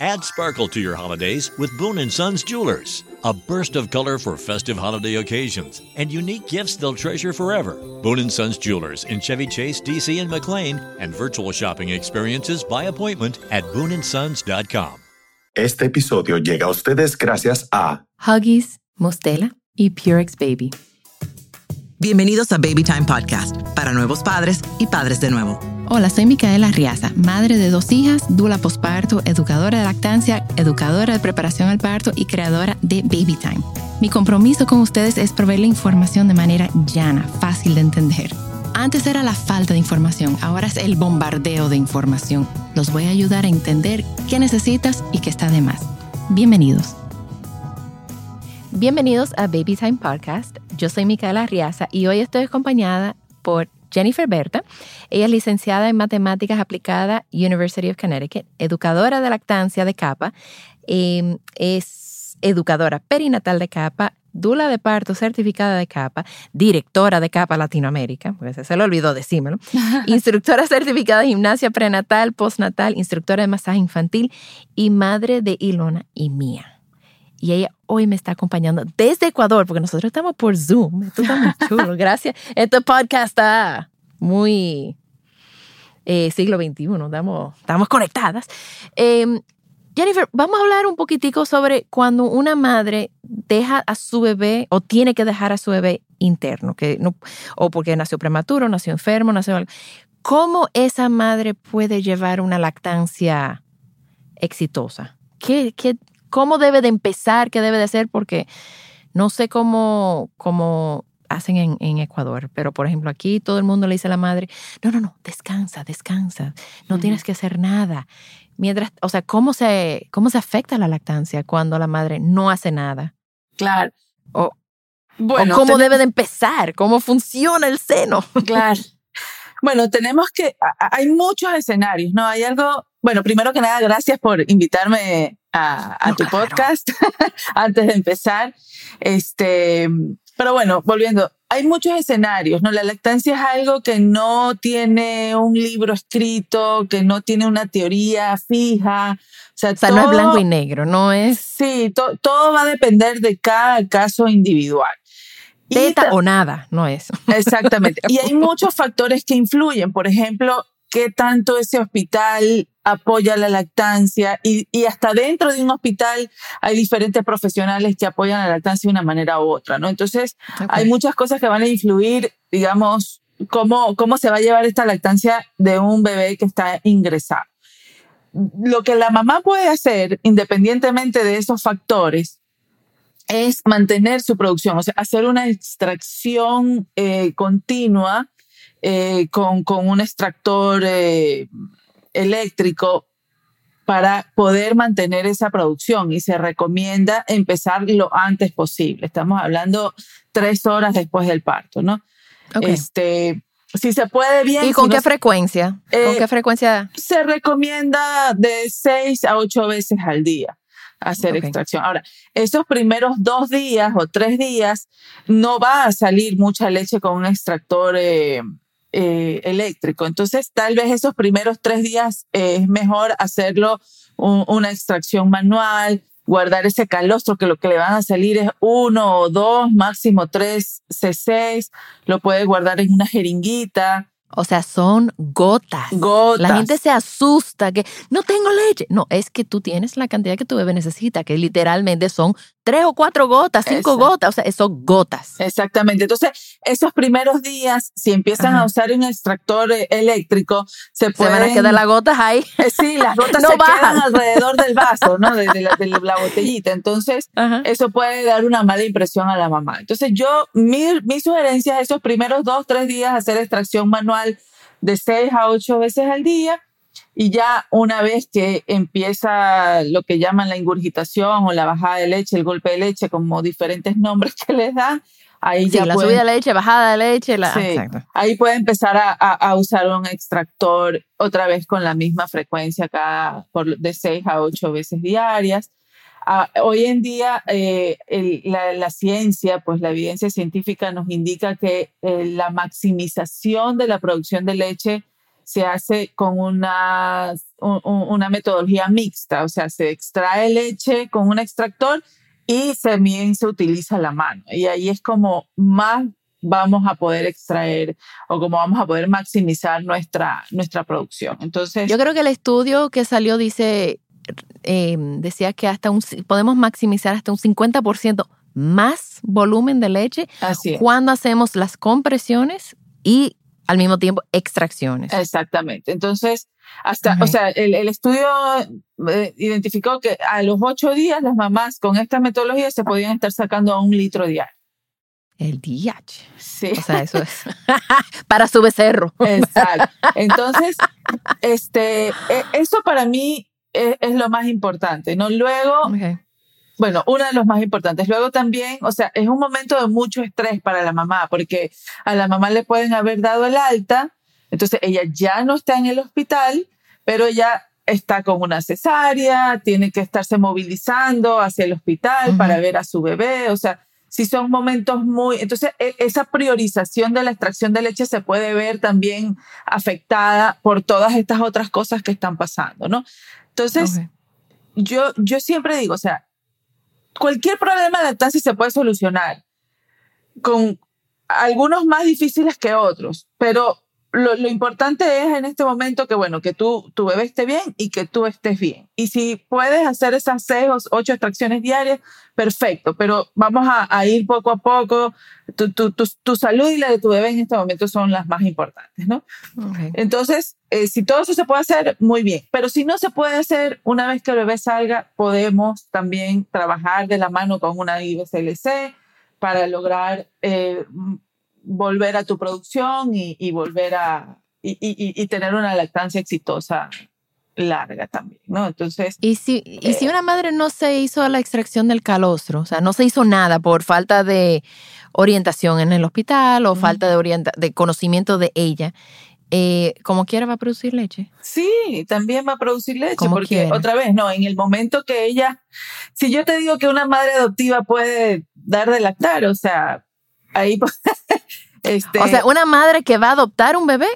Add sparkle to your holidays with Boone & Sons Jewelers. A burst of color for festive holiday occasions and unique gifts they'll treasure forever. Boone & Sons Jewelers in Chevy Chase, DC and McLean and virtual shopping experiences by appointment at booneandsons.com. Este episodio llega a ustedes gracias a Huggies, Mostela y Purex Baby. Bienvenidos a Baby Time Podcast para nuevos padres y padres de nuevo. Hola, soy Micaela Riaza, madre de dos hijas, dula posparto, educadora de lactancia, educadora de preparación al parto y creadora de Baby Time. Mi compromiso con ustedes es proveerle información de manera llana, fácil de entender. Antes era la falta de información, ahora es el bombardeo de información. Los voy a ayudar a entender qué necesitas y qué está de más. Bienvenidos. Bienvenidos a Baby Time Podcast. Yo soy Micaela Riaza y hoy estoy acompañada por Jennifer Berta. Ella es licenciada en Matemáticas Aplicadas, University of Connecticut, educadora de lactancia de CAPA, eh, es educadora perinatal de CAPA, dula de parto certificada de CAPA, directora de CAPA Latinoamérica, pues se le olvidó decírmelo, instructora certificada de gimnasia prenatal, postnatal, instructora de masaje infantil y madre de Ilona y Mía y ella hoy me está acompañando desde Ecuador, porque nosotros estamos por Zoom. Esto está muy chulo. Gracias. Este podcast está muy eh, siglo XXI. Estamos, estamos conectadas. Eh, Jennifer, vamos a hablar un poquitico sobre cuando una madre deja a su bebé o tiene que dejar a su bebé interno, que no, o porque nació prematuro, nació enfermo, nació ¿Cómo esa madre puede llevar una lactancia exitosa? ¿Qué, qué, cómo debe de empezar, qué debe de hacer, porque no sé cómo, cómo hacen en, en, Ecuador, pero por ejemplo aquí todo el mundo le dice a la madre, no, no, no, descansa, descansa, no tienes que hacer nada. Mientras, o sea, ¿cómo se, cómo se afecta la lactancia cuando la madre no hace nada? Claro. O, bueno, o cómo debe de empezar, cómo funciona el seno. Claro. Bueno, tenemos que, hay muchos escenarios, ¿no? Hay algo, bueno, primero que nada, gracias por invitarme a, tu podcast antes de empezar. Este, pero bueno, volviendo, hay muchos escenarios, ¿no? La lactancia es algo que no tiene un libro escrito, que no tiene una teoría fija. O sea, no es blanco y negro, no es. Sí, todo va a depender de cada caso individual. Teta o nada, no es. Exactamente. y hay muchos factores que influyen. Por ejemplo, qué tanto ese hospital apoya la lactancia y, y, hasta dentro de un hospital hay diferentes profesionales que apoyan la lactancia de una manera u otra, ¿no? Entonces, hay muchas cosas que van a influir, digamos, cómo, cómo se va a llevar esta lactancia de un bebé que está ingresado. Lo que la mamá puede hacer, independientemente de esos factores, es mantener su producción, o sea, hacer una extracción eh, continua eh, con, con, un extractor eh, eléctrico para poder mantener esa producción y se recomienda empezar lo antes posible. Estamos hablando tres horas después del parto, ¿no? Este, si se puede bien. ¿Y con qué frecuencia? ¿Con qué frecuencia? Se recomienda de seis a ocho veces al día hacer extracción. Ahora, esos primeros dos días o tres días no va a salir mucha leche con un extractor eh, eh, eléctrico. Entonces, tal vez esos primeros tres días eh, es mejor hacerlo una extracción manual, guardar ese calostro que lo que le van a salir es uno o dos, máximo tres C6, lo puede guardar en una jeringuita o sea, son gotas. Gotas. La gente se asusta que no tengo leche. No, es que tú tienes la cantidad que tu bebé necesita, que literalmente son tres o cuatro gotas, cinco gotas, o sea, son gotas. Exactamente. Entonces, esos primeros días, si empiezan a usar un extractor eh, eléctrico, se pueden... Se van a quedar las gotas ahí. Eh, sí, las gotas no se quedan alrededor del vaso, ¿no? De, la, de la, botellita. Entonces, eso puede dar una mala impresión a la mamá. Entonces, yo, mi, mi sugerencia es esos primeros dos, tres días hacer extracción manual de seis a ocho veces al día y ya una vez que empieza lo que llaman la ingurgitación o la bajada de leche, el golpe de leche, como diferentes nombres que les dan, ahí ya la pueden, subida de leche, bajada de leche, la, ahí puede empezar a, a, usar un extractor otra vez con la misma frecuencia cada por de 6 a 8 veces diarias. Ah, hoy en día eh, la, la, ciencia, pues la evidencia científica nos indica que eh, la maximización de la producción de leche se hace con una, una metodología mixta, o sea, se extrae leche con un extractor y también se utiliza la mano. Y ahí es como más vamos a poder extraer o como vamos a poder maximizar nuestra, nuestra producción. Entonces, yo creo que el estudio que salió dice, eh, decía que hasta un, podemos maximizar hasta un 50% más volumen de leche cuando hacemos las compresiones y al mismo tiempo extracciones. Exactamente. Entonces, hasta, o sea, el, estudio eh, identificó que a los ocho días las mamás con esta metodología se podían estar sacando un litro diario. El DH. Sí. O sea, eso es para su becerro. Exacto. Entonces, este, e, eso para mí es, lo más importante, ¿no? Luego, bueno, uno de los más importantes. Luego también, o sea, es un momento de mucho estrés para la mamá, porque a la mamá le pueden haber dado el alta, entonces ella ya no está en el hospital, pero ella está con una cesárea, tiene que estarse movilizando hacia el hospital para ver a su bebé, o sea, si son momentos muy... Entonces, e, esa priorización de la extracción de leche se puede ver también afectada por todas estas otras cosas que están pasando, ¿no? Entonces, yo, yo siempre digo, o sea, cualquier problema de lactancia se puede solucionar con algunos más difíciles que otros, pero lo, importante es en este momento que, bueno, que tú, tu bebé esté bien y que tú estés bien. Y si puedes hacer esas seis o ocho extracciones diarias, perfecto, pero vamos a, ir poco a poco. Tu, tu, tu, salud y la de tu bebé en este momento son las más importantes, ¿no? Entonces, eh, si todo eso se puede hacer, muy bien. Pero si no se puede hacer, una vez que el bebé salga, podemos también trabajar de la mano con una IBCLC para lograr eh, volver a tu producción y, volver a y, tener una lactancia exitosa larga también, ¿no? Entonces... ¿Y si, y si eh, una madre no se hizo la extracción del calostro, o sea, no se hizo nada por falta de orientación en el hospital o falta de, de conocimiento de ella, eh, como quiera va a producir leche. Sí, también va a producir leche, porque otra vez, no, en el momento que ella, si yo te digo que una madre adoptiva puede dar de lactar, o sea, ahí este, o sea, una madre que va a adoptar un bebé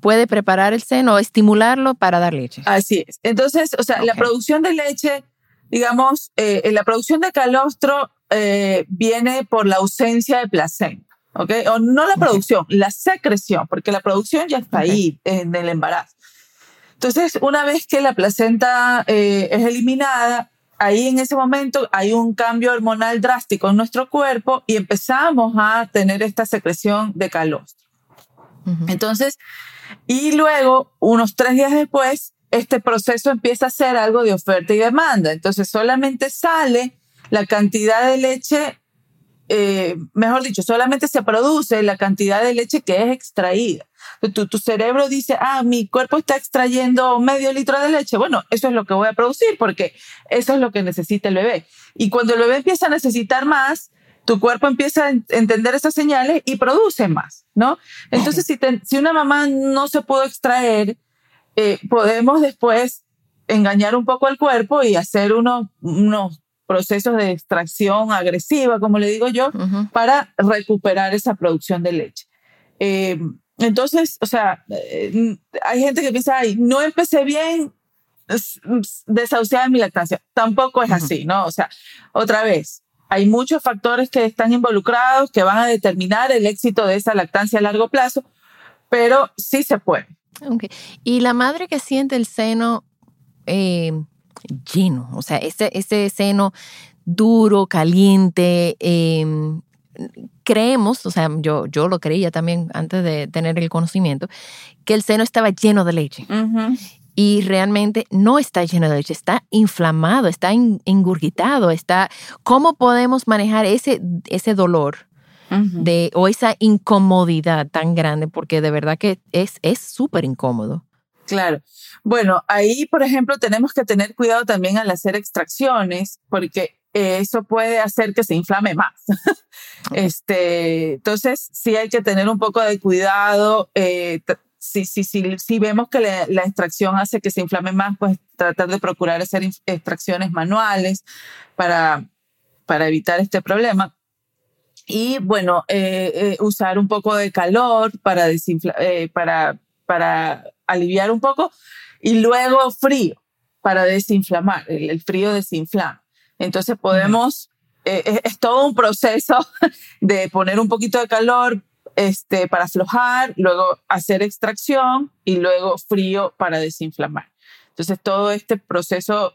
puede preparar el seno estimularlo para dar leche. Así es. Entonces, o sea, la producción de leche, digamos, eh, la producción de calostro eh, viene por la ausencia de placenta. ¿Ok? O no la producción, la secreción, porque la producción ya está ahí en el embarazo. Entonces, una vez que la placenta eh, es eliminada, ahí en ese momento hay un cambio hormonal drástico en nuestro cuerpo y empezamos a tener esta secreción de calostro. Entonces, y luego, unos tres días después, este proceso empieza a ser algo de oferta y demanda. Entonces, solamente sale la cantidad de leche, eh, mejor dicho, solamente se produce la cantidad de leche que es extraída. Tu, cerebro dice, ah, mi cuerpo está extrayendo medio litro de leche. Bueno, eso es lo que voy a producir porque eso es lo que necesita el bebé. Y cuando el bebé empieza a necesitar más, tu cuerpo empieza a entender esas señales y produce más, ¿no? Entonces, si, si una mamá no se pudo extraer, eh, podemos después engañar un poco al cuerpo y hacer unos, unos procesos de extracción agresiva, como le digo yo, para recuperar esa producción de leche. Eh, entonces, o sea, eh, hay gente que piensa, ay, no empecé bien, desahuciada mi lactancia. Tampoco es así, ¿no? O sea, otra vez, hay muchos factores que están involucrados que van a determinar el éxito de esa lactancia a largo plazo, pero sí se puede. Okay. Y la madre que siente el seno eh, lleno, o sea, ese, ese seno duro, caliente, eh, creemos, o sea, yo, yo lo creía también antes de tener el conocimiento, que el seno estaba lleno de leche. Y realmente no está lleno de leche, está inflamado, está engurgitado, está... ¿Cómo podemos manejar ese, ese dolor? de, o esa incomodidad tan grande, porque de verdad que es súper incómodo. Claro. Bueno, ahí, por ejemplo, tenemos que tener cuidado también al hacer extracciones, porque eso puede hacer que se inflame más. este, entonces, sí hay que tener un poco de cuidado. Eh, si, si, si, si, vemos que la, extracción hace que se inflame más, pues tratar de procurar hacer extracciones manuales para, para evitar este problema. Y bueno, eh, eh, usar un poco de calor para, para, para aliviar un poco, y luego frío para desinflamar, el, frío desinflama. Entonces podemos, eh, es, todo un proceso de poner un poquito de calor este, para aflojar, luego hacer extracción y luego frío para desinflamar. Entonces todo este proceso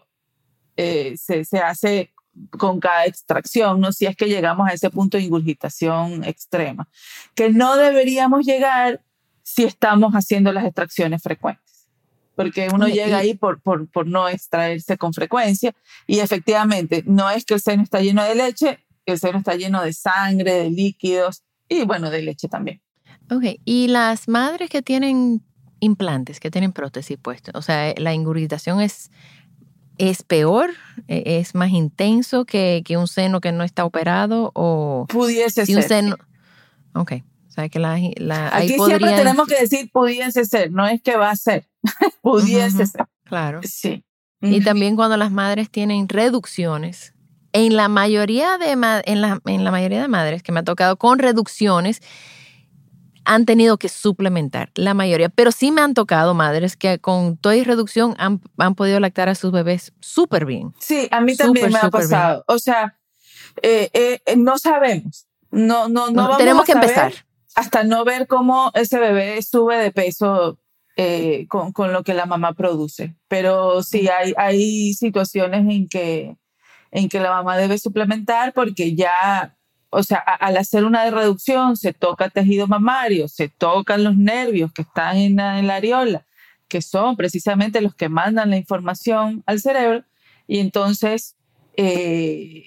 eh, se, se hace con cada extracción, ¿no? Si es que llegamos a ese punto de ingurgitación extrema, que no deberíamos llegar si estamos haciendo las extracciones frecuentes, porque uno llega ahí por, por, por no extraerse con frecuencia y efectivamente no es que el seno está lleno de leche, el seno está lleno de sangre, de líquidos y bueno, de leche también. Ok, y las madres que tienen implantes, que tienen prótesis puestas, o sea, la ingurgitación es ¿Es peor? ¿E-, ¿Es más intenso que, que, un seno que no está operado? O pudiese ser. Un seno, ok. O sea, que la, la, Aquí siempre tenemos que decir pudiese ser, no es que va a ser. pudiese ser. Claro. Sí. Y también cuando las madres tienen reducciones, en la mayoría de, en la, en la mayoría de madres que me ha tocado con reducciones, han tenido que suplementar, la mayoría. Pero sí me han tocado madres que con toda y reducción han, han podido lactar a sus bebés súper bien. Sí, a mí también me ha pasado. O sea, eh, eh, no sabemos. No, no, no, vamos tenemos que empezar. Hasta no ver cómo ese bebé sube de peso eh, con, con, lo que la mamá produce. Pero sí, hay, hay situaciones en que, en que la mamá debe suplementar porque ya o sea, al hacer una reducción se toca tejido mamario, se tocan los nervios que están en la, areola, que son precisamente los que mandan la información al cerebro, y entonces eh,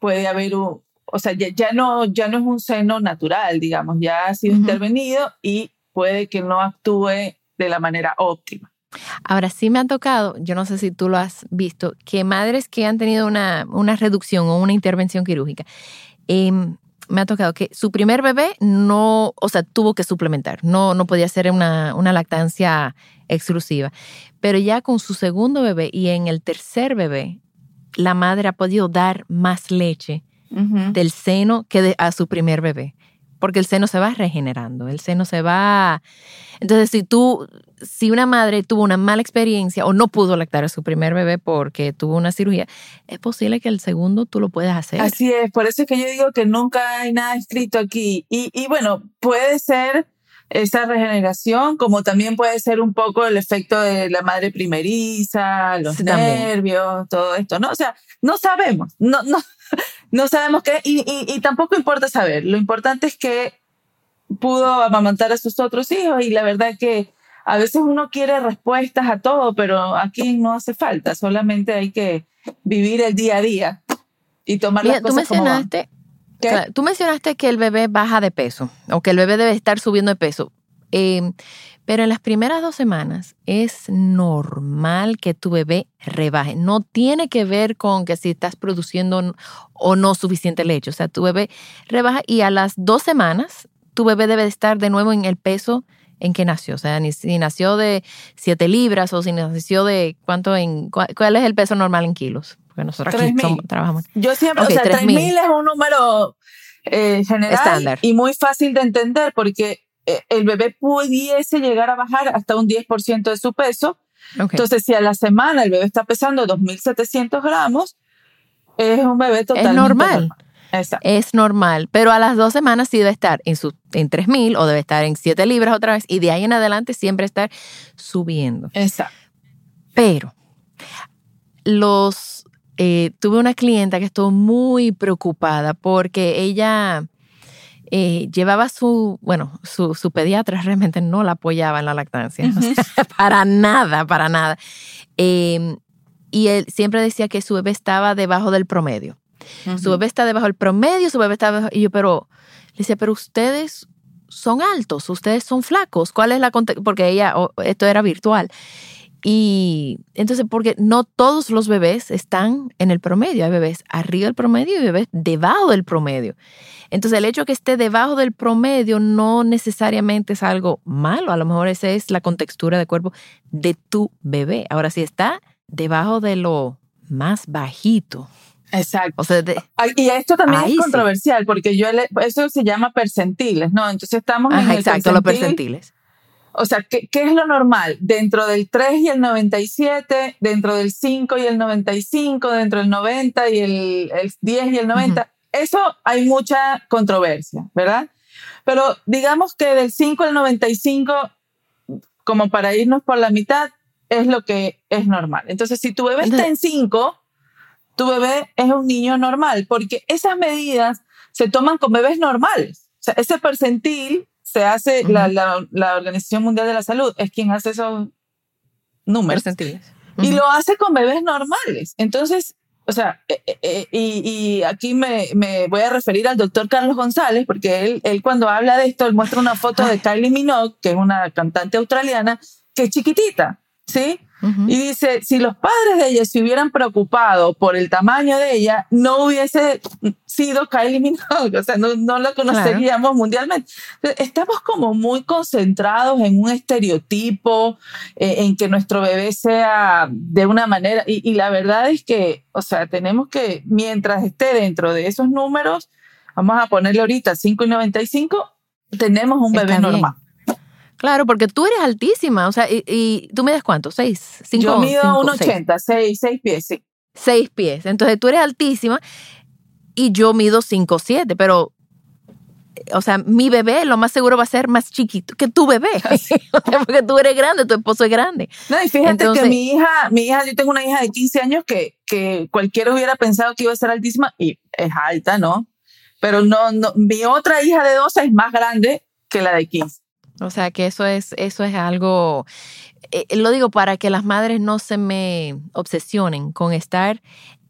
puede haber un, o sea, ya, no, ya no es un seno natural, digamos, ya ha sido intervenido y puede que no actúe de la manera óptima. Ahora sí me ha tocado, yo no sé si tú lo has visto, que madres que han tenido una, una reducción o una intervención quirúrgica Em, me ha tocado que su primer bebé no, o sea, tuvo que suplementar, no, no podía ser una, una lactancia exclusiva. Pero ya con su segundo bebé y en el tercer bebé, la madre ha podido dar más leche del seno que a su primer bebé porque el seno se va regenerando, el seno se va... Entonces, si tú, si una madre tuvo una mala experiencia o no pudo lactar a su primer bebé porque tuvo una cirugía, es posible que el segundo tú lo puedas hacer. Así es, por eso es que yo digo que nunca hay nada escrito aquí. Y, y bueno, puede ser esa regeneración, como también puede ser un poco el efecto de la madre primeriza, los nervios, todo esto, ¿no? O sea, no sabemos, no, no, no sabemos qué, y, y, tampoco importa saber, lo importante es que pudo amamantar a sus otros hijos y la verdad que a veces uno quiere respuestas a todo, pero aquí no hace falta, solamente hay que vivir el día a día y tomar las cosas tú mencionaste, tú mencionaste que el bebé baja de peso o que el bebé debe estar subiendo de peso. Eh, pero en las primeras dos semanas es normal que tu bebé rebaje. No tiene que ver con que si estás produciendo o no suficiente leche. O sea, tu bebé rebaja y a las dos semanas tu bebé debe estar de nuevo en el peso en que nació. O sea, si nació de 7 libras o si nació de cuánto en cuál, es el peso normal en kilos. Porque nosotros aquí trabajamos. Yo siempre, o sea, 3.000 es un número eh, general y muy fácil de entender porque el bebé pudiese llegar a bajar hasta un 10% de su peso. Entonces, si a la semana el bebé está pesando 2.700 gramos, es un bebé totalmente normal. Es normal, pero a las dos semanas sí debe estar en, su, en 3.000 o debe estar en 7 libras otra vez y de ahí en adelante siempre estar subiendo. Exacto. Pero los, eh, tuve una clienta que estuvo muy preocupada porque ella eh, llevaba su, bueno, su, su, pediatra realmente no la apoyaba en la lactancia, para nada, para nada. Em, y él siempre decía que su bebé estaba debajo del promedio. Su bebé está debajo del promedio, su bebé está debajo. Y yo, pero, le decía, pero ustedes son altos, ustedes son flacos. ¿Cuál es la Porque ella, esto era virtual. Y entonces, porque no todos los bebés están en el promedio, hay bebés arriba del promedio y bebés debajo del promedio. Entonces, el hecho de que esté debajo del promedio no necesariamente es algo malo, a lo mejor esa es la contextura de cuerpo de tu bebé. Ahora, si está debajo de lo más bajito. Exacto. y esto también es controversial porque yo eso se llama percentiles, ¿no? Entonces estamos en el exacto, los percentiles o sea, ¿qué, ¿qué, es lo normal? Dentro del 3 y el 97, dentro del 5 y el 95, dentro del 90 y el, el 10 y el 90. Eso hay mucha controversia, ¿verdad? Pero digamos que del 5 al 95, como para irnos por la mitad, es lo que es normal. Entonces, si tu bebé está en 5, tu bebé es un niño normal, porque esas medidas se toman con bebés normales. O sea, ese percentil se hace, la, la, la, Organización Mundial de la Salud es quien hace esos números. Percentiles. Y lo hace con bebés normales. Entonces, o sea, eh, eh, y, y, aquí me, me, voy a referir al doctor Carlos González, porque él, él cuando habla de esto, él muestra una foto de Kylie Minogue, que es una cantante australiana, que es chiquitita, ¿sí? Y dice, si los padres de ella se hubieran preocupado por el tamaño de ella, no hubiese sido Kylie Minogue, o sea, no, no lo conoceríamos claro. mundialmente. Estamos como muy concentrados en un estereotipo, eh, en que nuestro bebé sea de una manera, y, y, la verdad es que, o sea, tenemos que, mientras esté dentro de esos números, vamos a ponerle ahorita 5,95, tenemos un bebé normal. Claro, porque tú eres altísima, o sea, y, y tú mides cuánto, seis, cinco, Yo mido cinco, 1,80, seis, seis pies, sí. Seis pies, entonces tú eres altísima y yo mido cinco, siete, pero, o sea, mi bebé lo más seguro va a ser más chiquito que tu bebé, porque tú eres grande, tu esposo es grande. No, y fíjate entonces, que mi hija, mi hija, yo tengo una hija de 15 años que, que cualquiera hubiera pensado que iba a ser altísima y es alta, ¿no? Pero no, no, mi otra hija de 12 es más grande que la de 15. O sea que eso es, eso es algo, eh, lo digo para que las madres no se me obsesionen con estar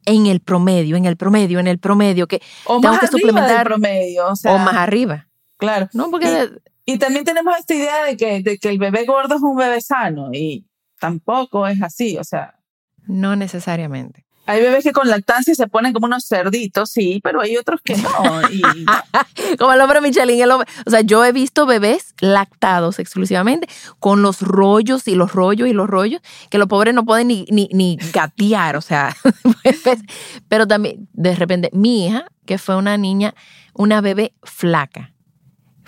en el promedio, en el promedio, en el promedio, que o tengo más que suplementar promedio, o, sea, o, más arriba. Claro. No, porque y, y, también tenemos esta idea de que, de que el bebé gordo es un bebé sano y tampoco es así, o sea. No necesariamente. Hay bebés que con lactancia se ponen como unos cerditos, sí, pero hay otros que no. Como el hombre Michelin. El hombre, o sea, yo he visto bebés lactados exclusivamente con los rollos y los rollos y los rollos, que los pobres no pueden ni, ni, ni gatear, o sea. pero también, de repente, mi hija, que fue una niña, una bebé flaca,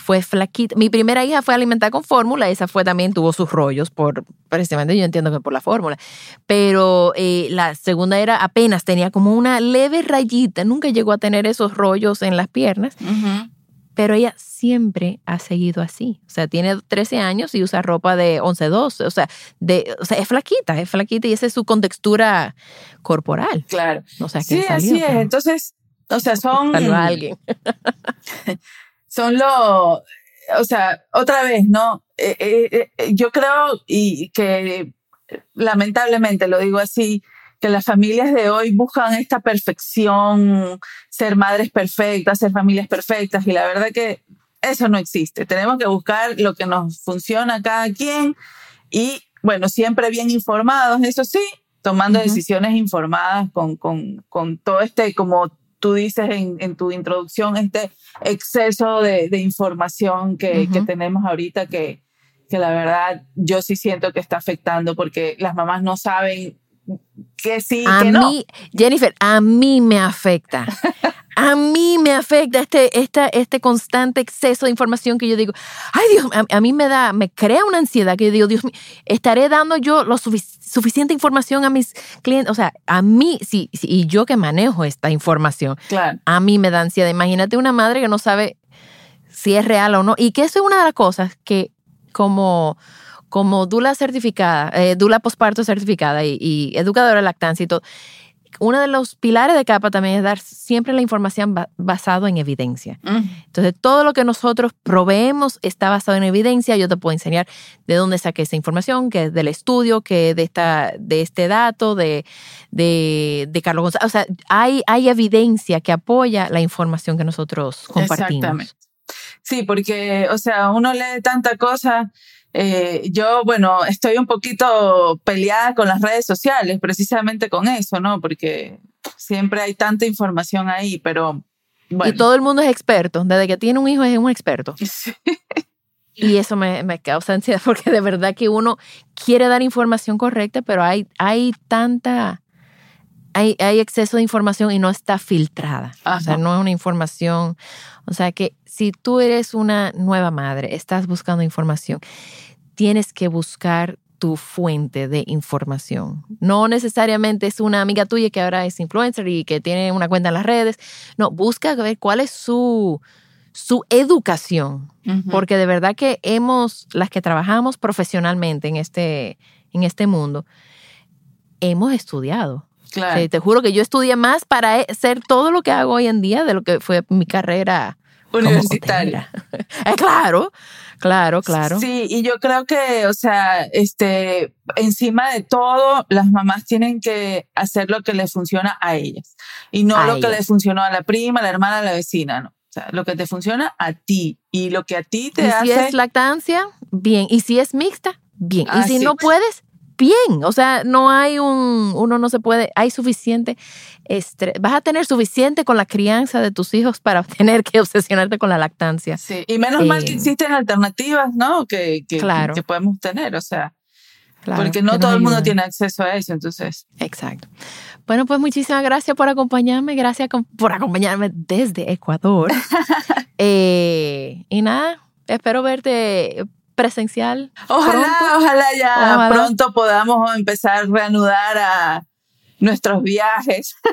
fue flaquita. Mi primera hija fue alimentada con fórmula, esa fue también, tuvo sus rollos, por precisamente yo entiendo que por la fórmula. Pero eh, la segunda era apenas tenía como una leve rayita, nunca llegó a tener esos rollos en las piernas. Uh -huh. Pero ella siempre ha seguido así. O sea, tiene 13 años y usa ropa de 11, 12. O sea, de, o sea, es flaquita, es flaquita y esa es su contextura corporal. Claro. O sea, sí, salió, así es. Entonces, o sea, son... Salvo a alguien. son lo, o sea, otra vez, ¿no? Eh, eh, eh, yo creo y que lamentablemente lo digo así, que las familias de hoy buscan esta perfección, ser madres perfectas, ser familias perfectas y la verdad que eso no existe. Tenemos que buscar lo que nos funciona a cada quien y bueno, siempre bien informados, eso sí, tomando uh -huh. decisiones informadas con, con, con todo este como tú dices en, en, tu introducción, este exceso de, de información que, uh -huh. que, tenemos ahorita que, que la verdad yo sí siento que está afectando porque las mamás no saben que sí, a que mí, no. Jennifer, a mí me afecta. A mí me afecta este, este, este constante exceso de información que yo digo, ay Dios, a, a, mí me da, me crea una ansiedad que yo digo, Dios mío, estaré dando yo lo sufic suficiente información a mis clientes. O sea, a mí, sí, sí, y yo que manejo esta información, claro. a mí me da ansiedad. Imagínate una madre que no sabe si es real o no. Y que eso es una de las cosas que como como dula certificada, eh, dula posparto certificada y, y, educadora de lactancia y todo, uno de los pilares de capa también es dar siempre la información ba basado en evidencia. -huh. Entonces, todo lo que nosotros proveemos está basado en evidencia. Yo te puedo enseñar de dónde saqué esa información, que es del estudio, que de, esta, de este dato, de, de, de Carlos González. O sea, hay, hay evidencia que apoya la información que nosotros compartimos. Exactamente. Sí, porque, o sea, uno lee tanta cosa eh, yo, bueno, estoy un poquito peleada con las redes sociales, precisamente con eso, ¿no? Porque siempre hay tanta información ahí, pero bueno. Y todo el mundo es experto, desde que tiene un hijo es un experto. Sí. Y eso me, me, causa ansiedad porque de verdad que uno quiere dar información correcta, pero hay, hay tanta, hay, hay exceso de información y no está filtrada. Ajá. O sea, no es una información, o sea que si tú eres una nueva madre, estás buscando información, tienes que buscar tu fuente de información. No necesariamente es una amiga tuya que ahora es influencer y que tiene una cuenta en las redes. No, busca ver cuál es su, su educación. Porque de verdad que hemos, las que trabajamos profesionalmente en este, en este mundo, hemos estudiado. Claro. te juro que yo estudié más para e, ser todo lo que hago hoy en día de lo que fue mi carrera universitaria. Eh, claro, claro, claro. Sí, y yo creo que, o sea, este, encima de todo, las mamás tienen que hacer lo que les funciona a ellas y no lo que les funcionó a la prima, a la hermana, a la vecina, no. O sea, lo que te funciona a ti y lo que a ti te y hace. Si es lactancia, bien. Y si es mixta, bien. y si no puedes, bien. O sea, no hay un, uno no se puede, hay suficiente, vas a tener suficiente con la crianza de tus hijos para tener que obsesionarte con la lactancia. Sí, y menos mal que eh, existen alternativas, ¿no? Que, que, claro. que podemos tener, o sea. porque no todo el mundo tiene acceso a eso, entonces. Exacto. Bueno, pues muchísimas gracias por acompañarme, gracias por acompañarme desde Ecuador. Eh, y nada, espero verte presencial. Ojalá, ojalá ya pronto podamos empezar a reanudar a nuestros viajes.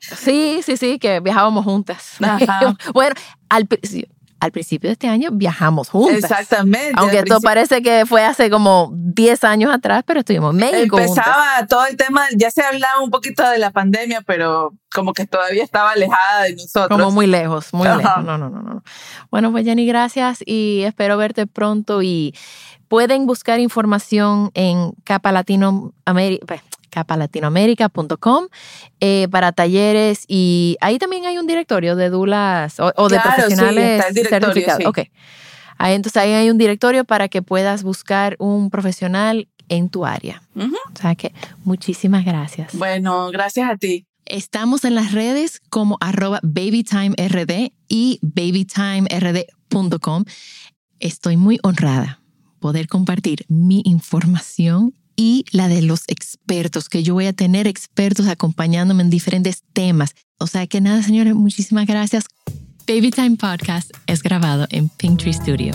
Sí, sí, sí, que viajábamos juntas. bueno, al, al principio de este año viajamos juntas. Exactamente. Aunque esto parece que fue hace como 10 años atrás, pero estuvimos en México. Empezaba todo el tema, ya se hablaba un poquito de la pandemia, pero como que todavía estaba alejada de nosotros. Como muy lejos, muy lejos. No, no, no, no. Bueno, pues Jenny, gracias y espero verte pronto y pueden buscar información en Capa Latinoamérica pues, capalatinoamérica.com eh, para talleres y ahí también hay un directorio de dulas o, de profesionales certificados. Okay. Ahí, entonces ahí hay un directorio para que puedas buscar un profesional en tu área. O sea que muchísimas gracias. Bueno, gracias a ti. Estamos en las redes como arroba babytimerd y babytimerd.com. Estoy muy honrada poder compartir mi información y la de los expertos, que yo voy a tener expertos acompañándome en diferentes temas. O sea que nada, señores, muchísimas gracias. Baby Time Podcast es grabado en Pinktree Studio.